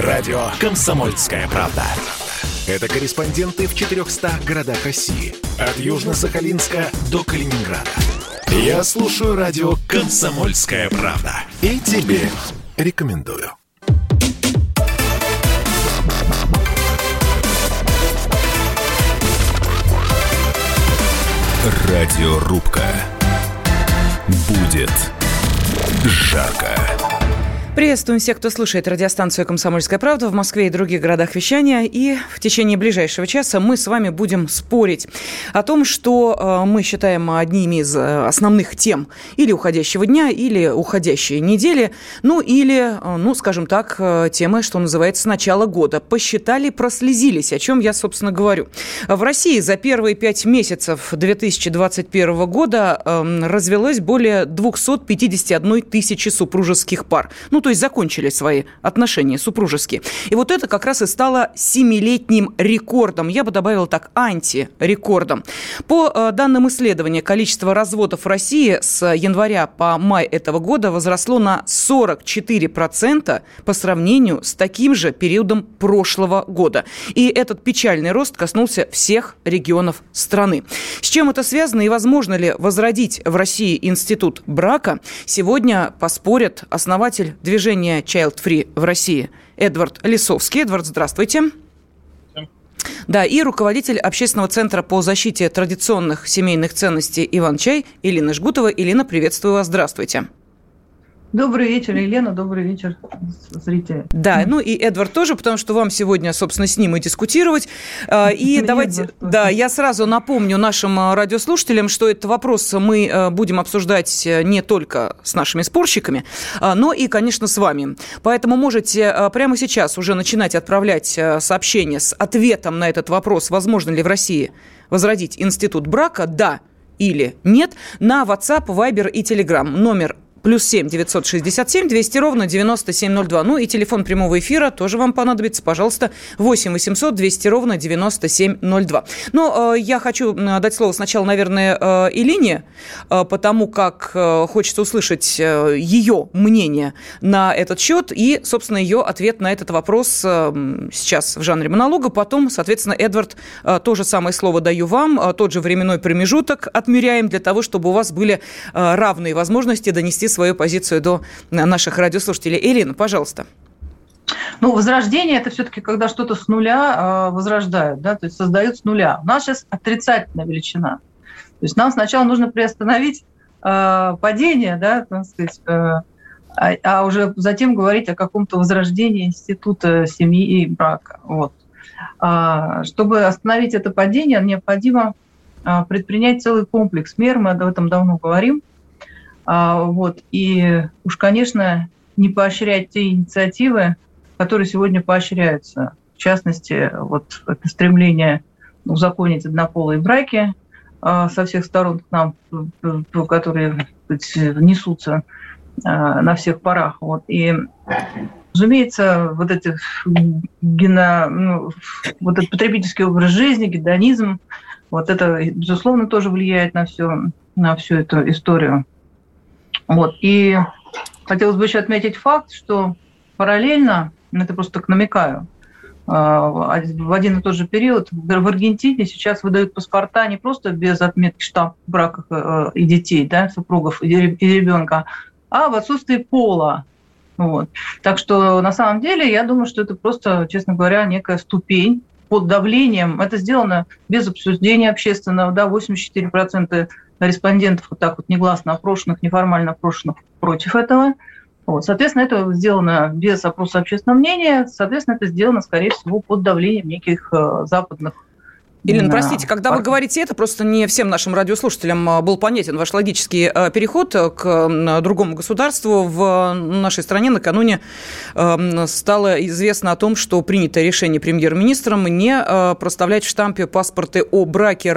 Радио «Комсомольская правда». Это корреспонденты в 400 городах России. От Южно-Сахалинска до Калининграда. Я слушаю радио «Комсомольская правда». И тебе рекомендую. Радиорубка. Будет жарко. Приветствуем всех, кто слушает радиостанцию «Комсомольская правда» в Москве и других городах вещания. И в течение ближайшего часа мы с вами будем спорить о том, что э, мы считаем одними из э, основных тем или уходящего дня, или уходящей недели, ну или, э, ну, скажем так, темы, что называется, начала года. Посчитали, прослезились, о чем я, собственно, говорю. В России за первые пять месяцев 2021 года эм, развелось более 251 тысячи супружеских пар. Ну, то есть закончили свои отношения супружеские. И вот это как раз и стало семилетним рекордом. Я бы добавила так, антирекордом. По э, данным исследования, количество разводов в России с января по май этого года возросло на 44% по сравнению с таким же периодом прошлого года. И этот печальный рост коснулся всех регионов страны. С чем это связано и возможно ли возродить в России институт брака, сегодня поспорят основатель движения Child Free в России Эдвард Лисовский. Эдвард, здравствуйте. Да, и руководитель общественного центра по защите традиционных семейных ценностей Иван Чай Елена Жгутова. Елена, приветствую вас. Здравствуйте. Добрый вечер, Елена, добрый вечер, зрители. Да, ну и Эдвард тоже, потому что вам сегодня, собственно, с ним и дискутировать. А, и давайте, да, я сразу напомню нашим а, радиослушателям, что этот вопрос мы а, будем обсуждать э, не только с нашими спорщиками, но и, конечно, с вами. Поэтому можете прямо сейчас уже начинать отправлять сообщения с ответом на этот вопрос, возможно ли в России возродить институт брака, да или нет, на WhatsApp, Viber и Telegram. Номер Плюс семь девятьсот шестьдесят семь двести ровно девяносто семь ноль два. Ну и телефон прямого эфира тоже вам понадобится. Пожалуйста, восемь восемьсот двести ровно девяносто семь ноль два. Но э, я хочу дать слово сначала, наверное, э, Илине, э, потому как э, хочется услышать э, ее мнение на этот счет и, собственно, ее ответ на этот вопрос э, сейчас в жанре монолога. Потом, соответственно, Эдвард, э, то же самое слово даю вам, э, тот же временной промежуток отмеряем для того, чтобы у вас были э, равные возможности донести свою позицию до наших радиослушателей. Ирина, пожалуйста. Ну, возрождение – это все-таки когда что-то с нуля э, возрождают, да, то есть создают с нуля. У нас сейчас отрицательная величина. То есть нам сначала нужно приостановить э, падение, да, так сказать, э, а, а уже затем говорить о каком-то возрождении института семьи и брака. Вот. А, чтобы остановить это падение, необходимо предпринять целый комплекс мер, мы об этом давно говорим, вот. И уж, конечно, не поощрять те инициативы, которые сегодня поощряются. В частности, вот это стремление узаконить однополые браки а, со всех сторон к нам, которые несутся а, на всех парах. Вот. И, разумеется, вот, эти гено, ну, вот этот потребительский образ жизни, гедонизм, вот это, безусловно, тоже влияет на, все, на всю эту историю. Вот. И хотелось бы еще отметить факт, что параллельно, ну, это просто так намекаю, а, в один и тот же период в Аргентине сейчас выдают паспорта не просто без отметки штамп в браках э, и детей, да, супругов и ребенка, а в отсутствии пола. Вот. Так что на самом деле я думаю, что это просто, честно говоря, некая ступень под давлением. Это сделано без обсуждения общественного. Да, 84% респондентов вот так вот негласно опрошенных, неформально опрошенных против этого. Вот. Соответственно, это сделано без опроса общественного мнения, соответственно, это сделано, скорее всего, под давлением неких э, западных Елена, простите, когда вы говорите это, просто не всем нашим радиослушателям а, был понятен ваш логический а, переход к другому государству. В нашей стране накануне стало известно о том, что принято решение премьер-министром не а, проставлять в штампе паспорты о браке,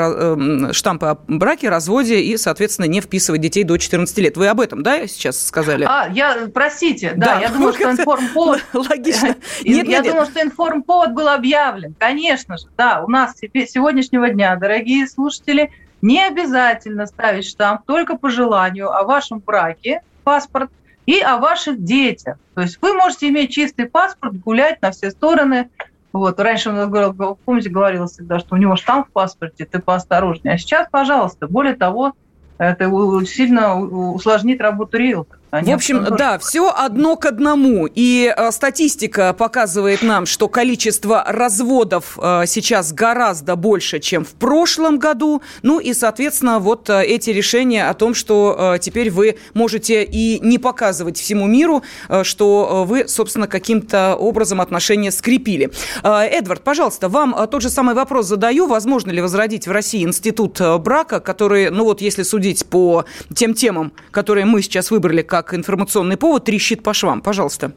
штампы о браке, разводе и, соответственно, не вписывать детей до 14 лет. Вы об этом, да, сейчас сказали? А, я, простите, да, да я думаю, что информповод... Логично. Нет, я думаю, что информповод был объявлен, конечно же, да, у нас сегодняшнего дня, дорогие слушатели, не обязательно ставить штамп только по желанию о вашем браке, паспорт и о ваших детях. То есть вы можете иметь чистый паспорт, гулять на все стороны. Вот. Раньше нас, говорил, помните, говорилось всегда, что у него штамп в паспорте, ты поосторожнее. А сейчас, пожалуйста, более того, это сильно усложнит работу риэлтора. Они в общем, да, все одно к одному. И э, статистика показывает нам, что количество разводов э, сейчас гораздо больше, чем в прошлом году. Ну и, соответственно, вот э, эти решения о том, что э, теперь вы можете и не показывать всему миру, э, что э, вы, собственно, каким-то образом отношения скрепили. Э, Эдвард, пожалуйста, вам э, тот же самый вопрос задаю. Возможно ли возродить в России институт э, брака, который, ну вот если судить по тем темам, которые мы сейчас выбрали как как информационный повод трещит по швам. Пожалуйста.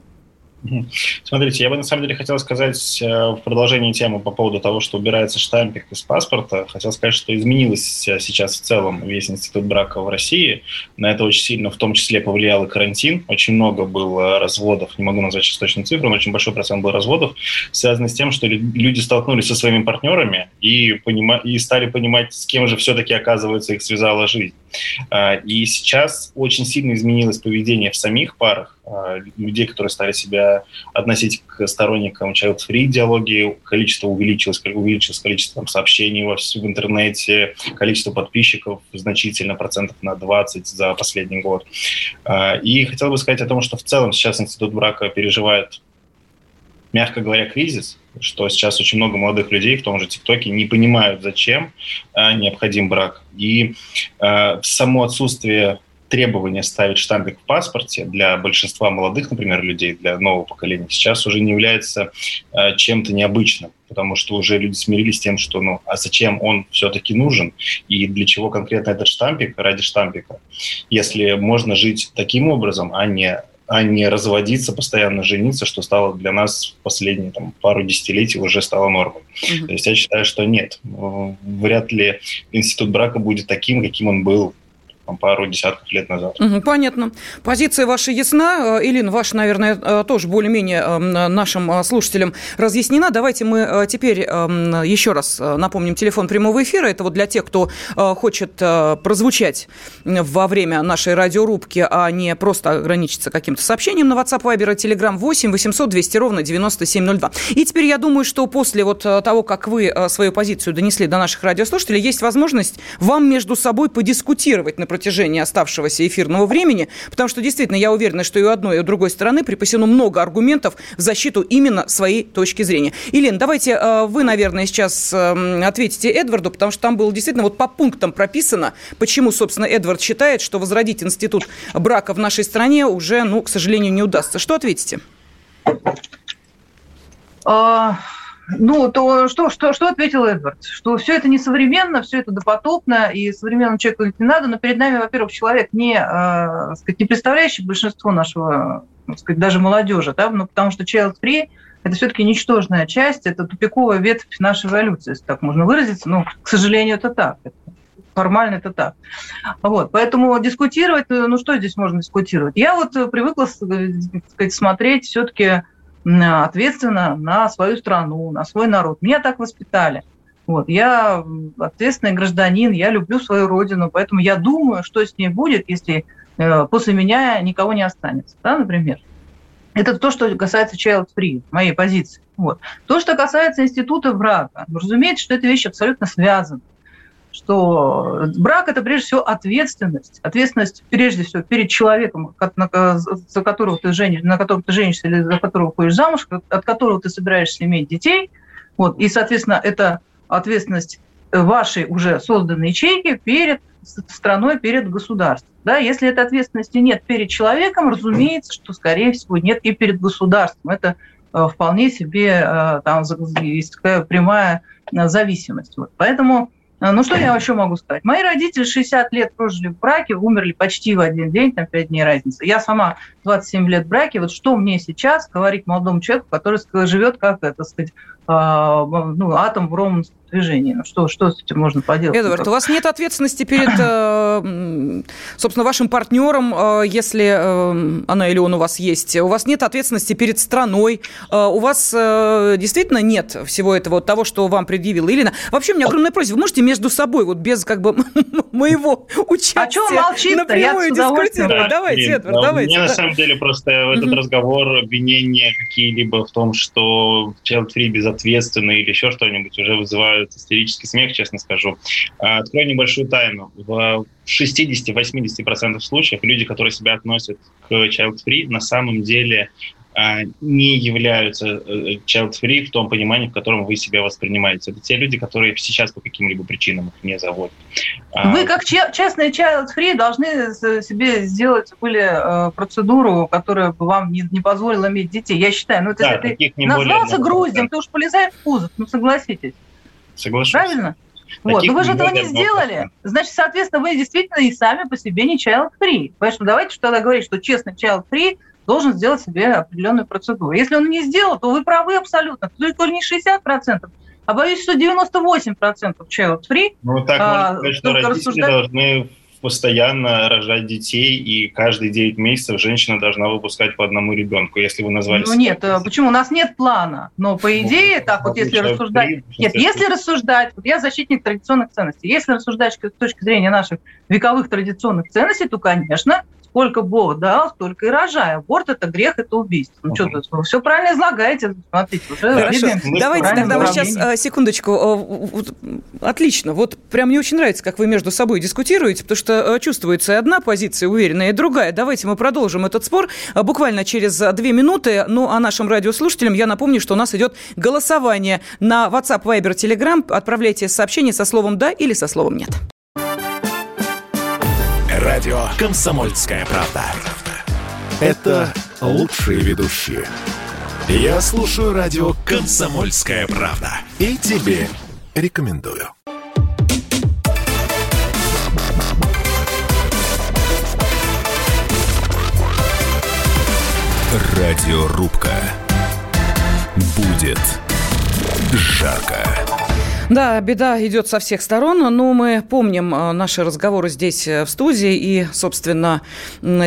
Смотрите, я бы на самом деле хотел сказать э, в продолжении темы по поводу того, что убирается штампик из паспорта. Хотел сказать, что изменилось сейчас в целом весь институт брака в России. На это очень сильно, в том числе, повлиял и карантин. Очень много было разводов, не могу назвать сейчас точную цифру, но очень большой процент был разводов, связанный с тем, что люди столкнулись со своими партнерами и, понима- и стали понимать, с кем же все-таки, оказывается, их связала жизнь. А, и сейчас очень сильно изменилось поведение в самих парах, а, людей, которые стали себя относить к сторонникам child-free идеологии, количество увеличилось, увеличилось количество там, сообщений во в интернете, количество подписчиков значительно, процентов на 20 за последний год. А, и хотел бы сказать о том, что в целом сейчас институт брака переживает мягко говоря, кризис, что сейчас очень много молодых людей в том же ТикТоке не понимают, зачем э, необходим брак. И э, само отсутствие требования ставить штампик в паспорте для большинства молодых, например, людей, для нового поколения, сейчас уже не является э, чем-то необычным, потому что уже люди смирились с тем, что, ну, а зачем он все-таки нужен, и для чего конкретно этот штампик, ради штампика, если можно жить таким образом, а не а не разводиться, постоянно жениться, что стало для нас в последние там, пару десятилетий уже стало нормой. Mm-hmm. То есть я считаю, что нет, вряд ли институт брака будет таким, каким он был пару десятков лет назад. понятно. Позиция ваша ясна. Э, Илин, ваша, наверное, э, тоже более-менее э, нашим слушателям разъяснена. Давайте мы теперь еще раз напомним телефон прямого эфира. Это вот для тех, кто хочет прозвучать во время нашей радиорубки, а не просто ограничиться каким-то сообщением на WhatsApp, Viber и Telegram 8 800 200 ровно 9702. И теперь я думаю, что после вот того, как вы свою позицию донесли до наших радиослушателей, есть возможность вам между собой подискутировать, например, протяжении оставшегося эфирного времени, потому что действительно я уверена, что и у одной, и у другой стороны припасено много аргументов в защиту именно своей точки зрения. Елена, давайте э, вы, наверное, сейчас эм, ответите Эдварду, потому что там было действительно вот по пунктам прописано, почему, собственно, Эдвард считает, что возродить институт брака в нашей стране уже, ну, к сожалению, не удастся. Что ответите? Ну, то что, что, что ответил Эдвард? Что все это несовременно, все это допотопно, и современному человеку не надо, но перед нами, во-первых, человек, не, э, сказать, не представляющий большинство нашего, сказать, даже молодежи, да, ну, потому что child free это все-таки ничтожная часть, это тупиковая ветвь нашей эволюции, если так можно выразиться. Ну, к сожалению, это так. формально это так. Вот, поэтому дискутировать, ну что здесь можно дискутировать? Я вот привыкла сказать, смотреть все-таки ответственно на свою страну, на свой народ. Меня так воспитали. Вот. Я ответственный гражданин, я люблю свою родину, поэтому я думаю, что с ней будет, если э, после меня никого не останется, да, например. Это то, что касается child free, моей позиции. Вот. То, что касается института брака, разумеется, что эта вещь абсолютно связана что брак – это прежде всего ответственность. Ответственность прежде всего перед человеком, за которого ты женишь, на которого ты женишься или за которого ходишь замуж, от которого ты собираешься иметь детей. Вот. И, соответственно, это ответственность вашей уже созданной ячейки перед страной, перед государством. Да, если этой ответственности нет перед человеком, разумеется, что, скорее всего, нет и перед государством. Это э, вполне себе э, там есть такая прямая э, зависимость. Вот. Поэтому ну, что я еще могу сказать? Мои родители 60 лет прожили в браке, умерли почти в один день, там 5 дней разницы. Я сама 27 лет в браке. Вот что мне сейчас говорить молодому человеку, который живет как, так сказать, ну, атом в ровном движении. Ну что, что с этим можно поделать? Эдвард, у вас нет ответственности перед, э, собственно, вашим партнером, э, если э, она или он у вас есть. У вас нет ответственности перед страной. У вас действительно нет всего этого, того, что вам предъявила Ирина. Вообще, у меня огромная просьба. Вы можете между собой, вот без как бы моего участия а что молчит напрямую дискутировать? Да, давайте, Эдвард, давайте. Мне на самом деле просто этот разговор, обвинения какие-либо в том, что child free безответственный или еще что-нибудь уже вызывают вызывают истерический смех, честно скажу. А, открою небольшую тайну. В 60-80% случаев люди, которые себя относят к child-free, на самом деле а, не являются э, child-free в том понимании, в котором вы себя воспринимаете. Это те люди, которые сейчас по каким-либо причинам их не заводят. А, вы как частные child-free должны себе сделать были э, процедуру, которая бы вам не, не позволила иметь детей. Я считаю, ну это да, если ты назвался груздем, ты уж полезай в кузов, ну согласитесь. Соглашусь. Правильно? Вот. Но вы же этого не сделали. Значит, соответственно, вы действительно и сами по себе не child-free. Поэтому давайте что тогда говорить, что честный child-free должен сделать себе определенную процедуру. Если он не сделал, то вы правы абсолютно. Только не 60%, а боюсь, что 98% child-free. Ну, так можно а, сказать, что родители рассуждать... должны постоянно рожать детей, и каждые 9 месяцев женщина должна выпускать по одному ребенку, если вы назвали... Ну нет, э, почему? У нас нет плана. Но по идее, ну, так вот, если рассуждать... Нет, если рассуждать, вот я защитник традиционных ценностей, если рассуждать с точки зрения наших вековых традиционных ценностей, то, конечно, сколько Бог дал, столько и рожай. Аборт – это грех, это убийство. Ну, что тут, все правильно излагаете, смотрите. Уже Хорошо. Давайте тогда вы сейчас, э, секундочку. Э, отлично. Вот прям мне очень нравится, как вы между собой дискутируете, потому что э, чувствуется одна позиция уверенная, и другая. Давайте мы продолжим этот спор буквально через две минуты. Ну, а нашим радиослушателям я напомню, что у нас идет голосование на WhatsApp, Viber, Telegram. Отправляйте сообщение со словом «да» или со словом «нет». Радио «Комсомольская правда». Это лучшие ведущие. Я слушаю радио «Комсомольская правда». И тебе рекомендую. Радиорубка. Будет жарко. Да, беда идет со всех сторон, но мы помним э, наши разговоры здесь э, в студии и, собственно,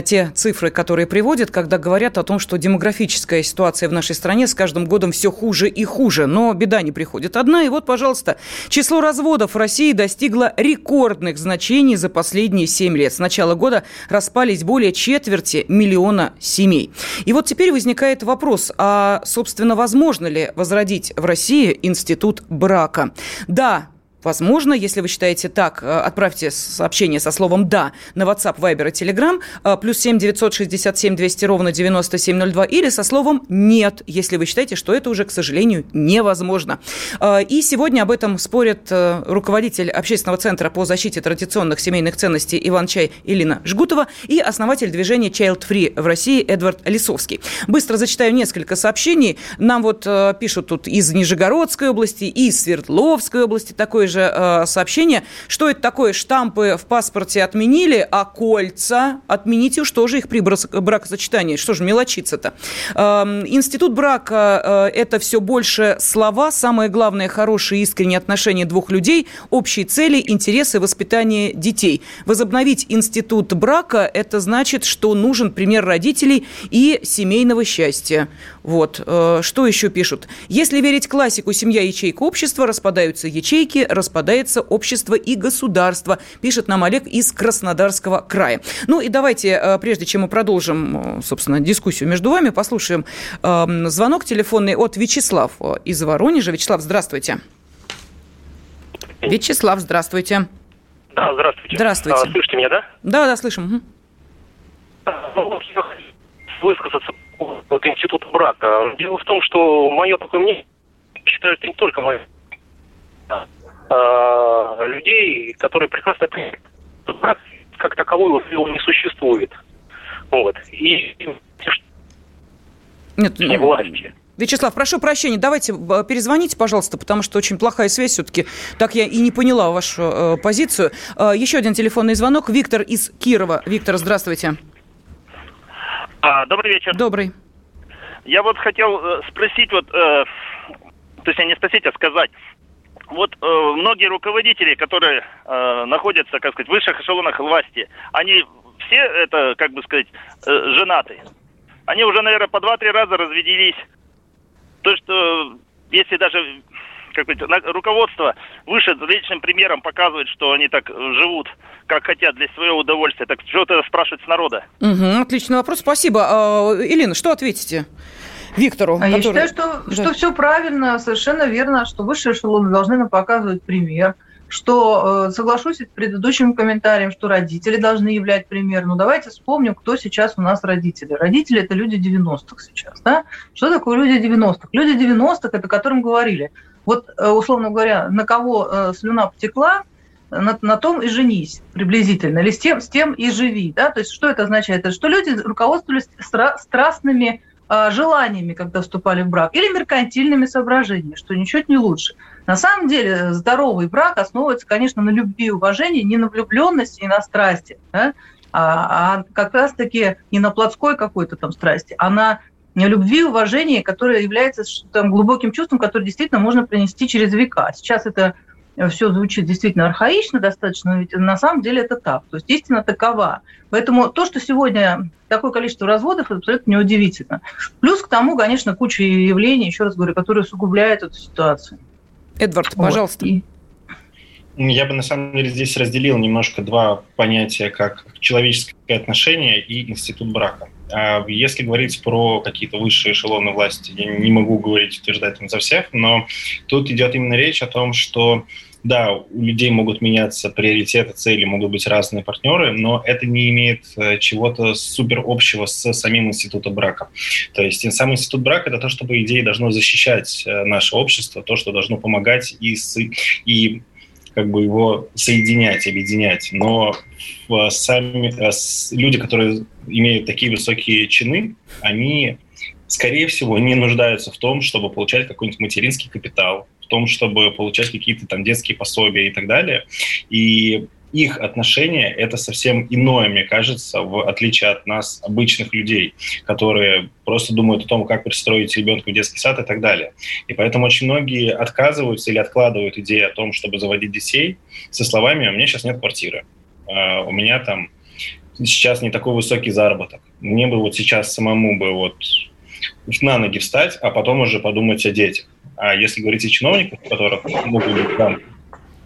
те цифры, которые приводят, когда говорят о том, что демографическая ситуация в нашей стране с каждым годом все хуже и хуже. Но беда не приходит одна. И вот, пожалуйста, число разводов в России достигло рекордных значений за последние 7 лет. С начала года распались более четверти миллиона семей. И вот теперь возникает вопрос, а, собственно, возможно ли возродить в России институт брака? Да, Возможно, если вы считаете так, э, отправьте сообщение со словом «да» на WhatsApp, Viber и Telegram, э, плюс 7 967 200 ровно 9702, или со словом «нет», если вы считаете, что это уже, к сожалению, невозможно. Э, и сегодня об этом спорят руководитель общественного центра по защите традиционных семейных ценностей Иван Чай Илина Жгутова и основатель движения Child Free в России Эдвард Лисовский. Быстро зачитаю несколько сообщений. Нам вот пишут тут из Нижегородской области, из Свердловской области такое же э, сообщение. Что это такое? Штампы в паспорте отменили, а кольца отмените уж тоже их при бракосочетании. Что же мелочиться-то? Э, институт брака э, – это все больше слова. Самое главное – хорошие искренние отношения двух людей, общие цели, интересы, воспитание детей. Возобновить институт брака – это значит, что нужен пример родителей и семейного счастья. Вот. Э, что еще пишут? Если верить классику «семья, ячейка, общества», распадаются ячейки, распадается общество и государство, пишет нам Олег из Краснодарского края. Ну и давайте, э, прежде чем мы продолжим, э, собственно, дискуссию между вами, послушаем эм, звонок телефонный от Вячеслав из Воронежа. Вячеслав, здравствуйте. Вячеслав, здравствуйте. Да, здравствуйте. Здравствуйте. А, слышите меня, да? Да, да, слышим. Угу. Высказаться вот института брака. Дело в том, что мое такое мнение, считаю, это не только мое, а, людей, которые прекрасно понимают, брак как таковой его не существует. Вот. И Нет, не власти. Вячеслав, прошу прощения, давайте э, перезвоните, пожалуйста, потому что очень плохая связь все-таки. Так я и не поняла вашу э, позицию. Э, еще один телефонный звонок. Виктор из Кирова. Виктор, здравствуйте. А, добрый вечер. Добрый. Я вот хотел э, спросить, вот э, то есть не спросить, а сказать. Вот э, многие руководители, которые э, находятся, как сказать, в высших эшелонах власти, они все, это, как бы сказать, э, женаты. Они уже, наверное, по два-три раза разведелись. То, что если даже как сказать, руководство выше личным примером показывает, что они так живут, как хотят для своего удовольствия, так что это спрашивать с народа? Угу, отличный вопрос, спасибо. А, Елена, что ответите? Виктору. А который... Я считаю, что, да. что все правильно, совершенно верно, что высшие эшелоны должны нам показывать пример, что э, соглашусь с предыдущим комментарием, что родители должны являть пример. Но давайте вспомним, кто сейчас у нас родители. Родители – это люди 90-х сейчас. Да? Что такое люди 90-х? Люди 90-х – это которым говорили, вот, э, условно говоря, на кого э, слюна потекла, на, на том и женись приблизительно, или с тем, с тем и живи. Да? То есть что это означает? Это что люди руководствовались стра- страстными э, желаниями, когда вступали в брак, или меркантильными соображениями, что ничего не лучше. На самом деле здоровый брак основывается, конечно, на любви и уважении, не на влюбленности и на страсти, да? а, а как раз-таки не на плотской какой-то там страсти, а на любви, уважения, которое является там, глубоким чувством, которое действительно можно принести через века. Сейчас это все звучит действительно архаично достаточно, но ведь на самом деле это так. То есть истина такова. Поэтому то, что сегодня такое количество разводов, это абсолютно неудивительно. Плюс к тому, конечно, куча явлений, еще раз говорю, которые усугубляют эту ситуацию. Эдвард, пожалуйста. Вот. Я бы на самом деле здесь разделил немножко два понятия, как человеческое отношение и институт брака. А если говорить про какие-то высшие эшелоны власти, я не могу говорить, утверждать им за всех, но тут идет именно речь о том, что да, у людей могут меняться приоритеты, цели, могут быть разные партнеры, но это не имеет э, чего-то супер общего с самим институтом брака. То есть сам институт брака – это то, что, по идее, должно защищать э, наше общество, то, что должно помогать и, и как бы его соединять, объединять. Но сами э, люди, которые имеют такие высокие чины, они, скорее всего, не нуждаются в том, чтобы получать какой-нибудь материнский капитал, в том, чтобы получать какие-то там детские пособия и так далее. И их отношение – это совсем иное, мне кажется, в отличие от нас, обычных людей, которые просто думают о том, как пристроить ребенка в детский сад и так далее. И поэтому очень многие отказываются или откладывают идею о том, чтобы заводить детей со словами «у меня сейчас нет квартиры, а, у меня там сейчас не такой высокий заработок, мне бы вот сейчас самому бы вот на ноги встать, а потом уже подумать о детях». А если говорить о чиновниках, у которых могут быть там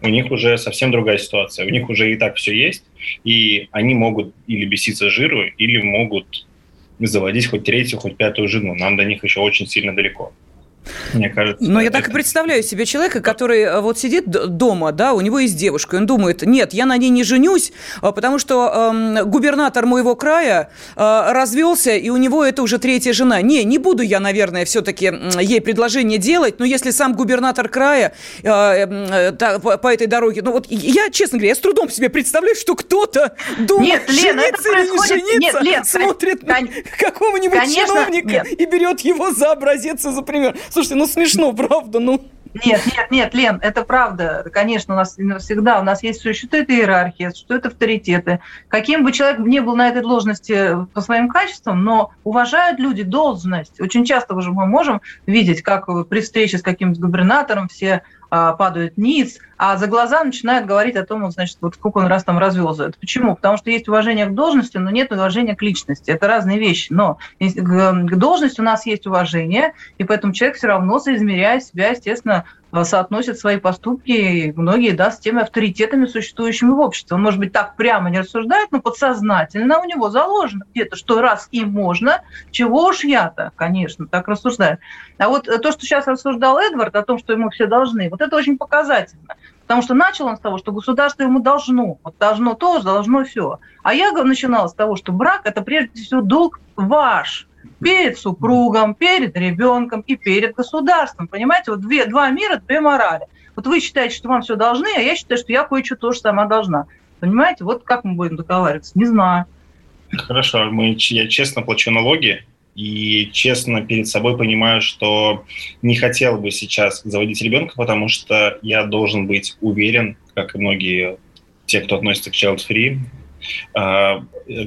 у них уже совсем другая ситуация. У них уже и так все есть, и они могут или беситься жиру, или могут заводить хоть третью, хоть пятую жену. Нам до них еще очень сильно далеко мне кажется. Но я так и представляю себе человека, который э, вот сидит дома, да, у него есть девушка, и он думает, нет, я на ней не женюсь, а, потому что э, губернатор моего края э, развелся, и у него это уже третья жена. Не, не буду я, наверное, все-таки ей предложение делать, но если сам губернатор края э, э, та, по, по этой дороге, ну вот я, честно говоря, я с трудом себе представляю, что кто-то думает, нет, Лена, жениться или не жениться, нет, Лен, смотрит кон... какого-нибудь чиновника нет. и берет его за образец и за пример. Слушайте, ну смешно, правда, ну... Нет, нет, нет, Лен, это правда. Конечно, у нас всегда у нас есть существует иерархия, существуют авторитеты. Каким бы человек ни был на этой должности по своим качествам, но уважают люди должность. Очень часто уже мы можем видеть, как при встрече с каким-то губернатором все падают ниц, а за глаза начинают говорить о том, значит, вот сколько он раз там развелся. Это почему? Потому что есть уважение к должности, но нет уважения к личности. Это разные вещи. Но к должности у нас есть уважение, и поэтому человек все равно, соизмеряя себя, естественно, соотносит свои поступки, и многие, да, с теми авторитетами, существующими в обществе. Он, может быть, так прямо не рассуждает, но подсознательно у него заложено где-то, что раз им можно, чего уж я-то, конечно, так рассуждаю. А вот то, что сейчас рассуждал Эдвард о том, что ему все должны, вот это очень показательно. Потому что начал он с того, что государство ему должно. Вот должно то, должно все. А я начинала с того, что брак – это прежде всего долг ваш, перед супругом, перед ребенком и перед государством. Понимаете, вот две, два мира, две морали. Вот вы считаете, что вам все должны, а я считаю, что я кое-что тоже сама должна. Понимаете, вот как мы будем договариваться, не знаю. Хорошо, мы, я честно плачу налоги, и честно перед собой понимаю, что не хотел бы сейчас заводить ребенка, потому что я должен быть уверен, как и многие те, кто относится к child-free, э,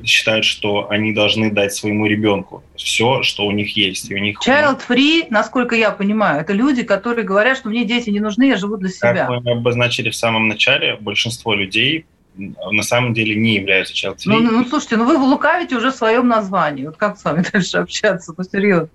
считают, что они должны дать своему ребенку все, что у них есть. И у них Child free, насколько я понимаю, это люди, которые говорят, что мне дети не нужны, я живу для себя. Как мы обозначили в самом начале, большинство людей на самом деле не являются child free. Ну, ну, ну слушайте, ну вы лукавите уже в своем названии. Вот как с вами дальше общаться? Ну, серьезно.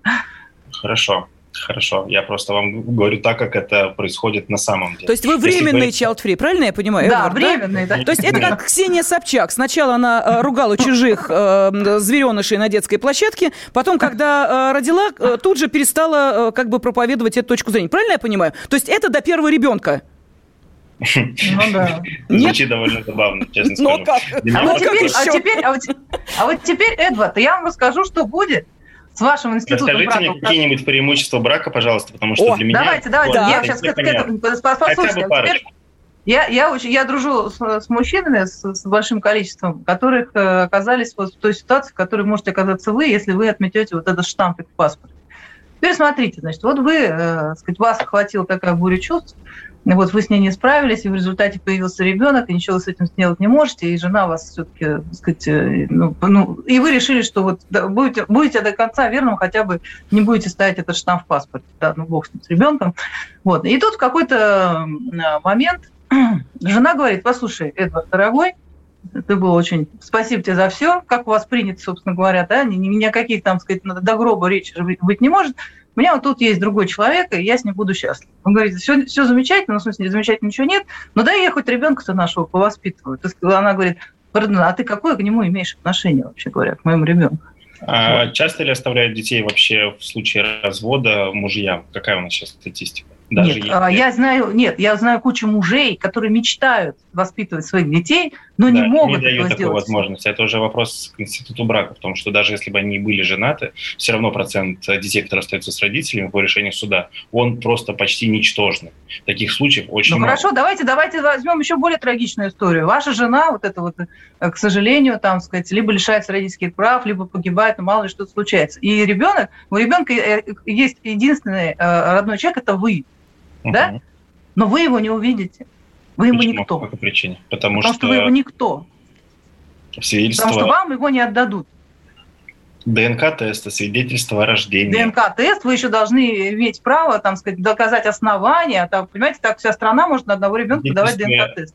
Хорошо. Хорошо, я просто вам говорю так, как это происходит на самом деле. То есть вы временный вы... child free, правильно я понимаю? Да, Эдвард, временный. Да? Да? То есть это как Ксения Собчак. Сначала она э, ругала чужих э, зверенышей на детской площадке, потом, когда э, родила, э, тут же перестала э, как бы проповедовать эту точку зрения. Правильно я понимаю? То есть это до первого ребенка? Ну да. Звучит довольно забавно, честно скажу. Ну как? А вот, теперь, а, теперь, а, вот, а вот теперь, Эдвард, я вам расскажу, что будет с вашим институтом Расскажите брака. мне какие-нибудь преимущества брака, пожалуйста, потому что О, для меня... Давайте, давайте, да. я сейчас к этому... Послушайте, я, я, очень, я дружу с, с мужчинами с, с большим количеством, которых э, оказались вот в той ситуации, в которой можете оказаться вы, если вы отметете вот этот штампик в паспорте. Теперь смотрите, значит, вот вы, э, сказать, вас охватила такая буря чувств, вот вы с ней не справились, и в результате появился ребенок, и ничего с этим сделать не можете, и жена вас все-таки, так сказать, э, ну, ну, и вы решили, что вот будете, будете до конца верным, хотя бы не будете ставить этот штамп в паспорте, да, ну, бог с ним, с ребенком. Вот. И тут в какой-то момент жена говорит, послушай, Эдвард, дорогой, ты был очень... Спасибо тебе за все. Как у вас принято, собственно говоря, да? Ни, ни о каких, там, сказать, до гроба речи быть не может. У меня вот тут есть другой человек, и я с ним буду счастлив. Он говорит, все, все замечательно, ну, в смысле, замечательно ничего нет, но да я хоть ребенка-то нашего повоспитываю. Она говорит, а ты какое к нему имеешь отношение, вообще говоря, к моему ребенку? А часто ли оставляют детей вообще в случае развода мужьям? Какая у нас сейчас статистика? Даже нет, если... я знаю, нет, я знаю кучу мужей, которые мечтают воспитывать своих детей, но да, не могут не дают этого такой возможности. Это уже вопрос к институту брака, потому что даже если бы они были женаты, все равно процент детей, которые остаются с родителями по решению суда, он просто почти ничтожный. Таких случаев очень ну, мало. хорошо, давайте, давайте возьмем еще более трагичную историю. Ваша жена, вот это вот, э, к сожалению, там, сказать, либо лишается родительских прав, либо погибает, ну, мало ли что случается. И ребенок, у ребенка э, есть единственный э, родной человек, это вы угу. да? Но вы его не увидите. Вы ему Почему? никто. По какой причине? Потому, Потому что... что вы его никто. Свидетельство... Потому что вам его не отдадут. ДНК-тест, свидетельство о рождении. ДНК-тест, вы еще должны иметь право, там, сказать, доказать основания. Там, понимаете, так вся страна может на одного ребенка давать ДНК-тест.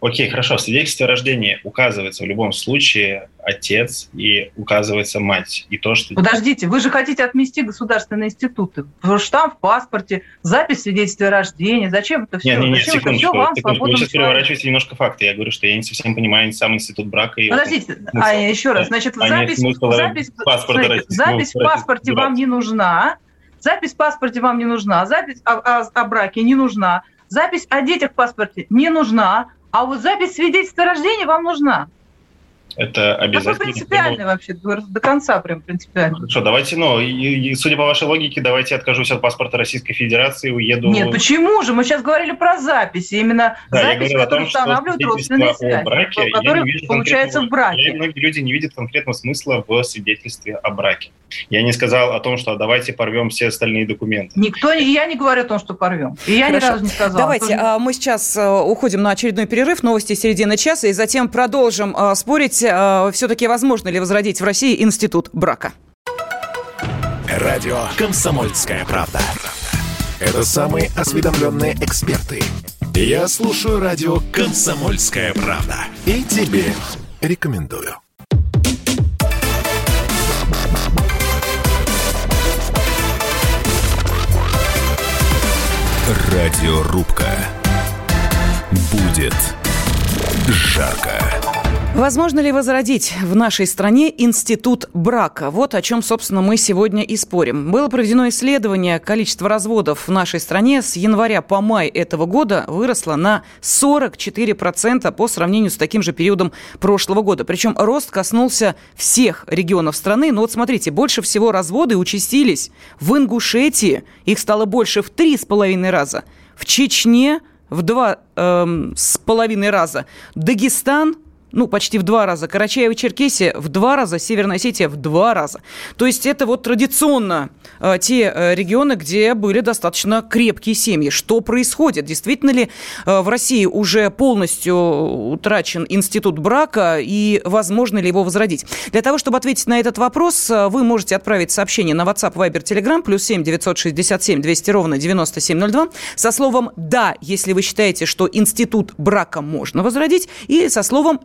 Окей, хорошо. В свидетельстве о рождении указывается в любом случае отец и указывается мать. И то, что... Подождите, вы же хотите отмести государственные институты. Штамп в паспорте, запись свидетельства о рождении. Зачем это все? Нет, нет, нет, Зачем секундочку, это все вам, секундочку. Вы сейчас переворачиваете немножко факты. Я говорю, что я не совсем понимаю сам институт брака. И Подождите, а еще раз. Значит, а запись, запись, паспорта смотрите, запись в паспорте вам не нужна. Запись в паспорте вам не нужна. Запись о, о, о браке не нужна. Запись о детях в паспорте не нужна. А вот запись свидетельства о рождении вам нужна. Это обязательно. Это принципиально вообще, до конца прям принципиально. Хорошо, давайте, ну, и, и, судя по вашей логике, давайте откажусь от паспорта Российской Федерации, уеду... Нет, почему же? Мы сейчас говорили про записи, именно да, запись, которая устанавливает родственные связи, браке, которые получается в браке. Многие люди не видят конкретного смысла в свидетельстве о браке. Я не сказал о том, что давайте порвем все остальные документы. Никто, и я не говорю о том, что порвем. И я Хорошо. ни разу не сказала. Давайте, тоже... А, мы сейчас э, уходим на очередной перерыв, новости середины часа, и затем продолжим э, спорить, э, все-таки возможно ли возродить в России институт брака. Радио «Комсомольская правда». Это самые осведомленные эксперты. Я слушаю радио «Комсомольская правда». И тебе рекомендую. Радиорубка. Будет жарко. Возможно ли возродить в нашей стране институт брака? Вот о чем, собственно, мы сегодня и спорим. Было проведено исследование. Количество разводов в нашей стране с января по май этого года выросло на 44% по сравнению с таким же периодом прошлого года. Причем рост коснулся всех регионов страны. Но вот смотрите, больше всего разводы участились в Ингушетии. Их стало больше в три с половиной раза. В Чечне в два эм, с половиной раза. Дагестан ну, почти в два раза. Карачаево-Черкесия в два раза, Северная Осетия в два раза. То есть это вот традиционно э, те э, регионы, где были достаточно крепкие семьи. Что происходит? Действительно ли э, в России уже полностью утрачен институт брака и возможно ли его возродить? Для того, чтобы ответить на этот вопрос, э, вы можете отправить сообщение на WhatsApp, Viber, Telegram, плюс 7 967 200 ровно 9702, со словом «да», если вы считаете, что институт брака можно возродить, или со словом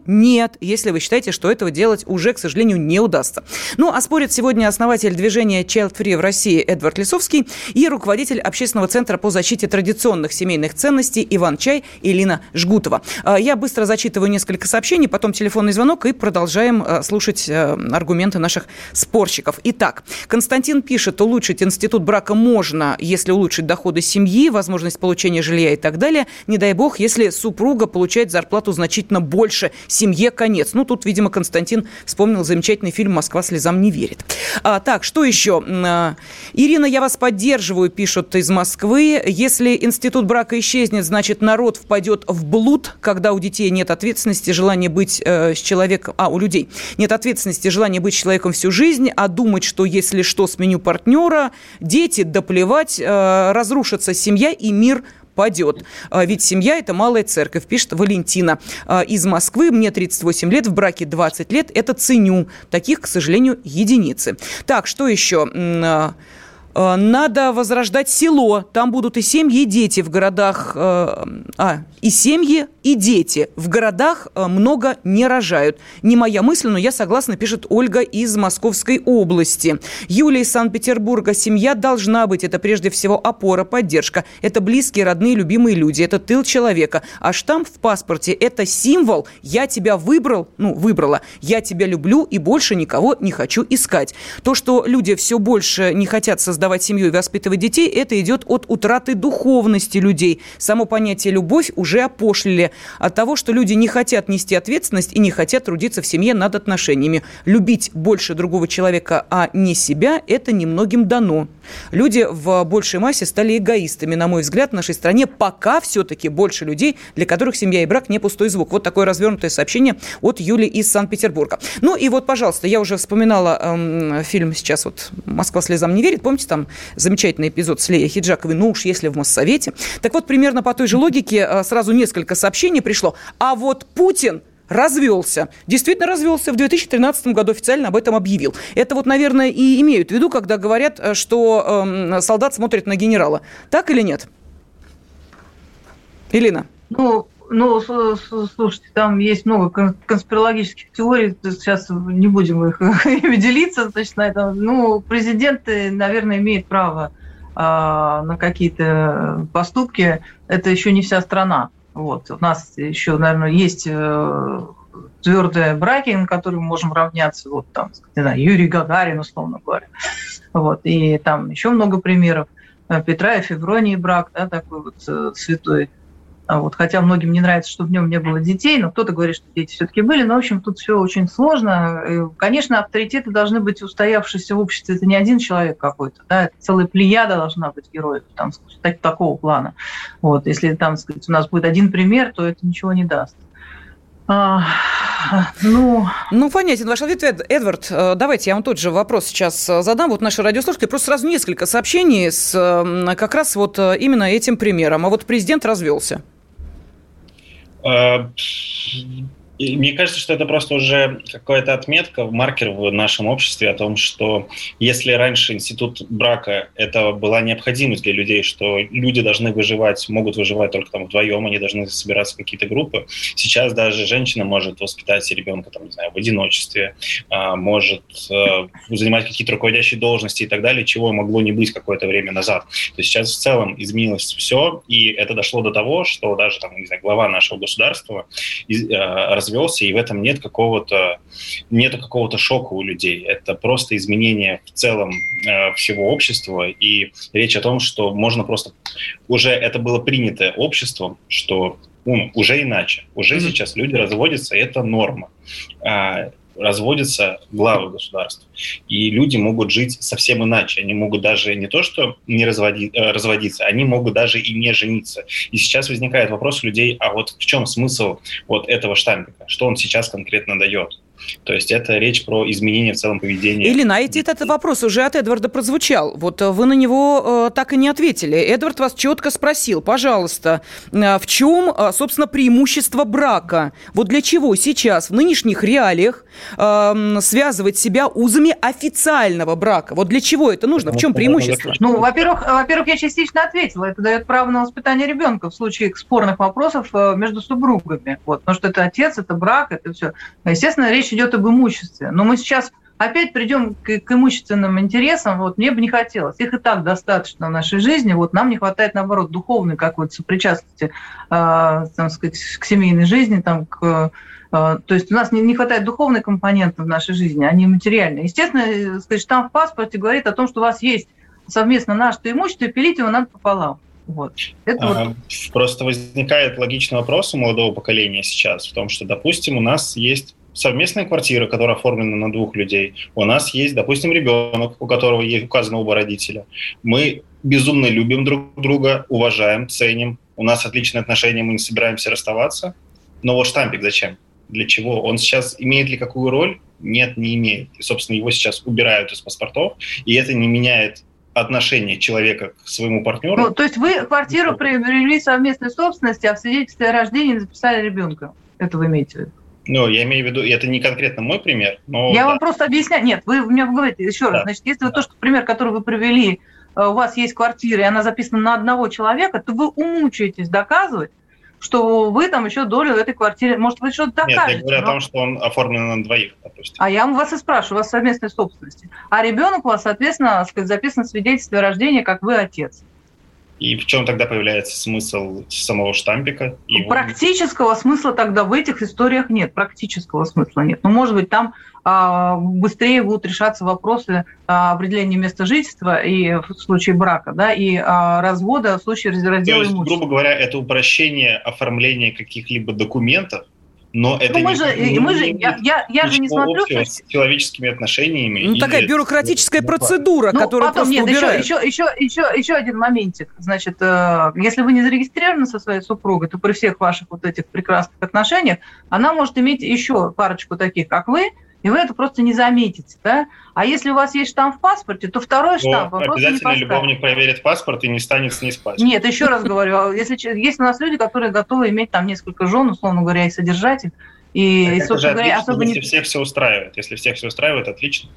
если вы считаете, что этого делать уже, к сожалению, не удастся. Ну, а спорят сегодня основатель движения Child Free в России Эдвард Лисовский и руководитель общественного центра по защите традиционных семейных ценностей Иван Чай Илина Жгутова. А, я быстро зачитываю несколько сообщений, потом телефонный звонок и продолжаем а, слушать а, аргументы наших спорщиков. Итак, Константин пишет, улучшить институт брака можно, если улучшить доходы семьи, возможность получения жилья и так далее. Не дай бог, если супруга получает зарплату значительно больше семье конец. Ну, тут, видимо, Константин вспомнил замечательный фильм «Москва слезам не верит». А, так, что еще? А, Ирина, я вас поддерживаю, пишут из Москвы. Если институт брака исчезнет, значит, народ впадет в блуд, когда у детей нет ответственности, желания быть э, с человеком... А, у людей нет ответственности, желания быть человеком всю жизнь, а думать, что если что, сменю партнера, дети, доплевать, э, разрушится семья и мир падет. А, ведь семья – это малая церковь, пишет Валентина а, из Москвы. Мне 38 лет, в браке 20 лет. Это ценю. Таких, к сожалению, единицы. Так, что еще? А, надо возрождать село. Там будут и семьи, и дети в городах. А, и семьи, и дети. В городах э, много не рожают. Не моя мысль, но я согласна, пишет Ольга из Московской области. Юлия из Санкт-Петербурга. Семья должна быть. Это прежде всего опора, поддержка. Это близкие, родные, любимые люди. Это тыл человека. А штамп в паспорте – это символ. Я тебя выбрал, ну, выбрала. Я тебя люблю и больше никого не хочу искать. То, что люди все больше не хотят создавать семью и воспитывать детей, это идет от утраты духовности людей. Само понятие «любовь» уже опошлили от того, что люди не хотят нести ответственность и не хотят трудиться в семье над отношениями. Любить больше другого человека, а не себя, это немногим дано. Люди в большей массе стали эгоистами, на мой взгляд, в нашей стране пока все-таки больше людей, для которых семья и брак не пустой звук. Вот такое развернутое сообщение от Юли из Санкт-Петербурга. Ну и вот, пожалуйста, я уже вспоминала эм, фильм сейчас вот «Москва слезам не верит». Помните, там замечательный эпизод с Леей Хиджаковой «Ну уж если в Моссовете». Так вот, примерно по той же логике э, сразу несколько сообщений пришло. А вот Путин развелся. Действительно развелся. В 2013 году официально об этом объявил. Это вот, наверное, и имеют в виду, когда говорят, э, что э, солдат смотрит на генерала. Так или нет? Элина. Ну, ну, слушайте, там есть много конспирологических теорий, сейчас не будем их делиться, значит, на этом. Ну, президент, наверное, имеет право э, на какие-то поступки. Это еще не вся страна. Вот. У нас еще, наверное, есть э, твердые браки, на которые мы можем равняться, вот там, не знаю, Юрий Гагарин, условно говоря. Вот. И там еще много примеров. Э, Петра и Февронии брак, да, такой вот э, святой вот, хотя многим не нравится, что в нем не было детей, но кто-то говорит, что дети все-таки были. Но, в общем, тут все очень сложно. Конечно, авторитеты должны быть устоявшиеся в обществе. Это не один человек какой-то, да, это целая плеяда должна быть героев там, такого плана. Вот, если там, сказать, у нас будет один пример, то это ничего не даст. А, ну... ну, понятен ваш ответ, Эд, Эдвард. Э, давайте я вам тот же вопрос сейчас э, задам. Вот наши радиослушатели, просто сразу несколько сообщений с как раз вот э, именно этим примером. А вот президент развелся. Uh, Мне кажется, что это просто уже какая-то отметка, маркер в нашем обществе о том, что если раньше институт брака это была необходимость для людей, что люди должны выживать, могут выживать только там вдвоем, они должны собираться в какие-то группы. Сейчас даже женщина может воспитать ребенка там, не знаю, в одиночестве, а, может э, занимать какие-то руководящие должности и так далее, чего могло не быть какое-то время назад. То есть сейчас в целом изменилось все, и это дошло до того, что даже там, не знаю, глава нашего государства э, развелся, и в этом нет какого-то нету какого-то шока у людей. Это просто изменение в целом э, всего общества, и речь о том, что можно просто уже это было принято обществом, что ну, уже иначе, уже mm-hmm. сейчас люди разводятся, это норма. А, разводятся главы государств. И люди могут жить совсем иначе. Они могут даже не то, что не разводи, э, разводиться, они могут даже и не жениться. И сейчас возникает вопрос у людей, а вот в чем смысл вот этого штампика? Что он сейчас конкретно дает? То есть это речь про изменение в целом поведения. Или найти этот вопрос уже от Эдварда прозвучал. Вот э, вы на него э, так и не ответили. Эдвард вас четко спросил, пожалуйста, э, в чем, э, собственно, преимущество брака? Вот для чего сейчас в нынешних реалиях э, связывать себя узами официального брака? Вот для чего это нужно? В чем преимущество? Ну, во-первых, во-первых, я частично ответила. Это дает право на воспитание ребенка в случае спорных вопросов э, между супругами. Вот, потому что это отец, это брак, это все. Естественно, речь идет об имуществе. Но мы сейчас опять придем к, к имущественным интересам. Вот мне бы не хотелось. Их и так достаточно в нашей жизни. Вот нам не хватает, наоборот, духовной какой-то сопричастности, э, там, сказать, к семейной жизни, там, к то есть у нас не, хватает духовной компоненты в нашей жизни, а не материальной. Естественно, сказать, штамп в паспорте говорит о том, что у вас есть совместно наше имущество, и пилить его надо пополам. Вот. Это а, вот... Просто возникает логичный вопрос у молодого поколения сейчас в том, что, допустим, у нас есть совместная квартира, которая оформлена на двух людей. У нас есть, допустим, ребенок, у которого есть указано оба родителя. Мы безумно любим друг друга, уважаем, ценим. У нас отличные отношения, мы не собираемся расставаться. Но вот штампик зачем? Для чего? Он сейчас имеет ли какую роль? Нет, не имеет. И, собственно, его сейчас убирают из паспортов, и это не меняет отношение человека к своему партнеру. Ну, то есть вы квартиру приобрели совместной собственности, а в свидетельстве о рождении записали ребенка. Это вы имеете в виду? Ну, я имею в виду, это не конкретно мой пример, но... Я да. вам просто объясняю. Нет, вы мне говорите еще раз. Да. Значит, если да. то, что пример, который вы привели, э, у вас есть квартира, и она записана на одного человека, то вы умучаетесь доказывать, что вы там еще долю в этой квартире, может, вы что-то докажете. Нет, я говорю но... о том, что он оформлен на двоих, допустим. А я вас и спрашиваю, у вас совместной собственности. А ребенок у вас, соответственно, сказать, записан в свидетельстве о рождении, как вы отец. И в чем тогда появляется смысл самого штампика? Его... Практического смысла тогда в этих историях нет. Практического смысла нет. Ну, может быть, там а, быстрее будут решаться вопросы а, определения места жительства и в случае брака, да, и а, развода в случае раздела есть, грубо говоря, это упрощение оформления каких-либо документов, но это ну, мы не, же, не, мы же, я, я, я же не смотрю с человеческими отношениями. Ну, такая бюрократическая процедура, ну, которую потом, просто нет, убирают. Еще, еще, еще, еще, еще один моментик. Значит, э, если вы не зарегистрированы со своей супругой, то при всех ваших вот этих прекрасных отношениях она может иметь еще парочку таких, как вы, и вы это просто не заметите, да? А если у вас есть штамп в паспорте, то второй штамп вы Обязательно не любовник проверит паспорт и не станет с ней спать. Нет, еще раз говорю, а если есть у нас люди, которые готовы иметь там несколько жен, условно говоря, и содержать их, и, и собственно говоря, особо если не... всех все устраивает. Если всех все устраивает, отлично.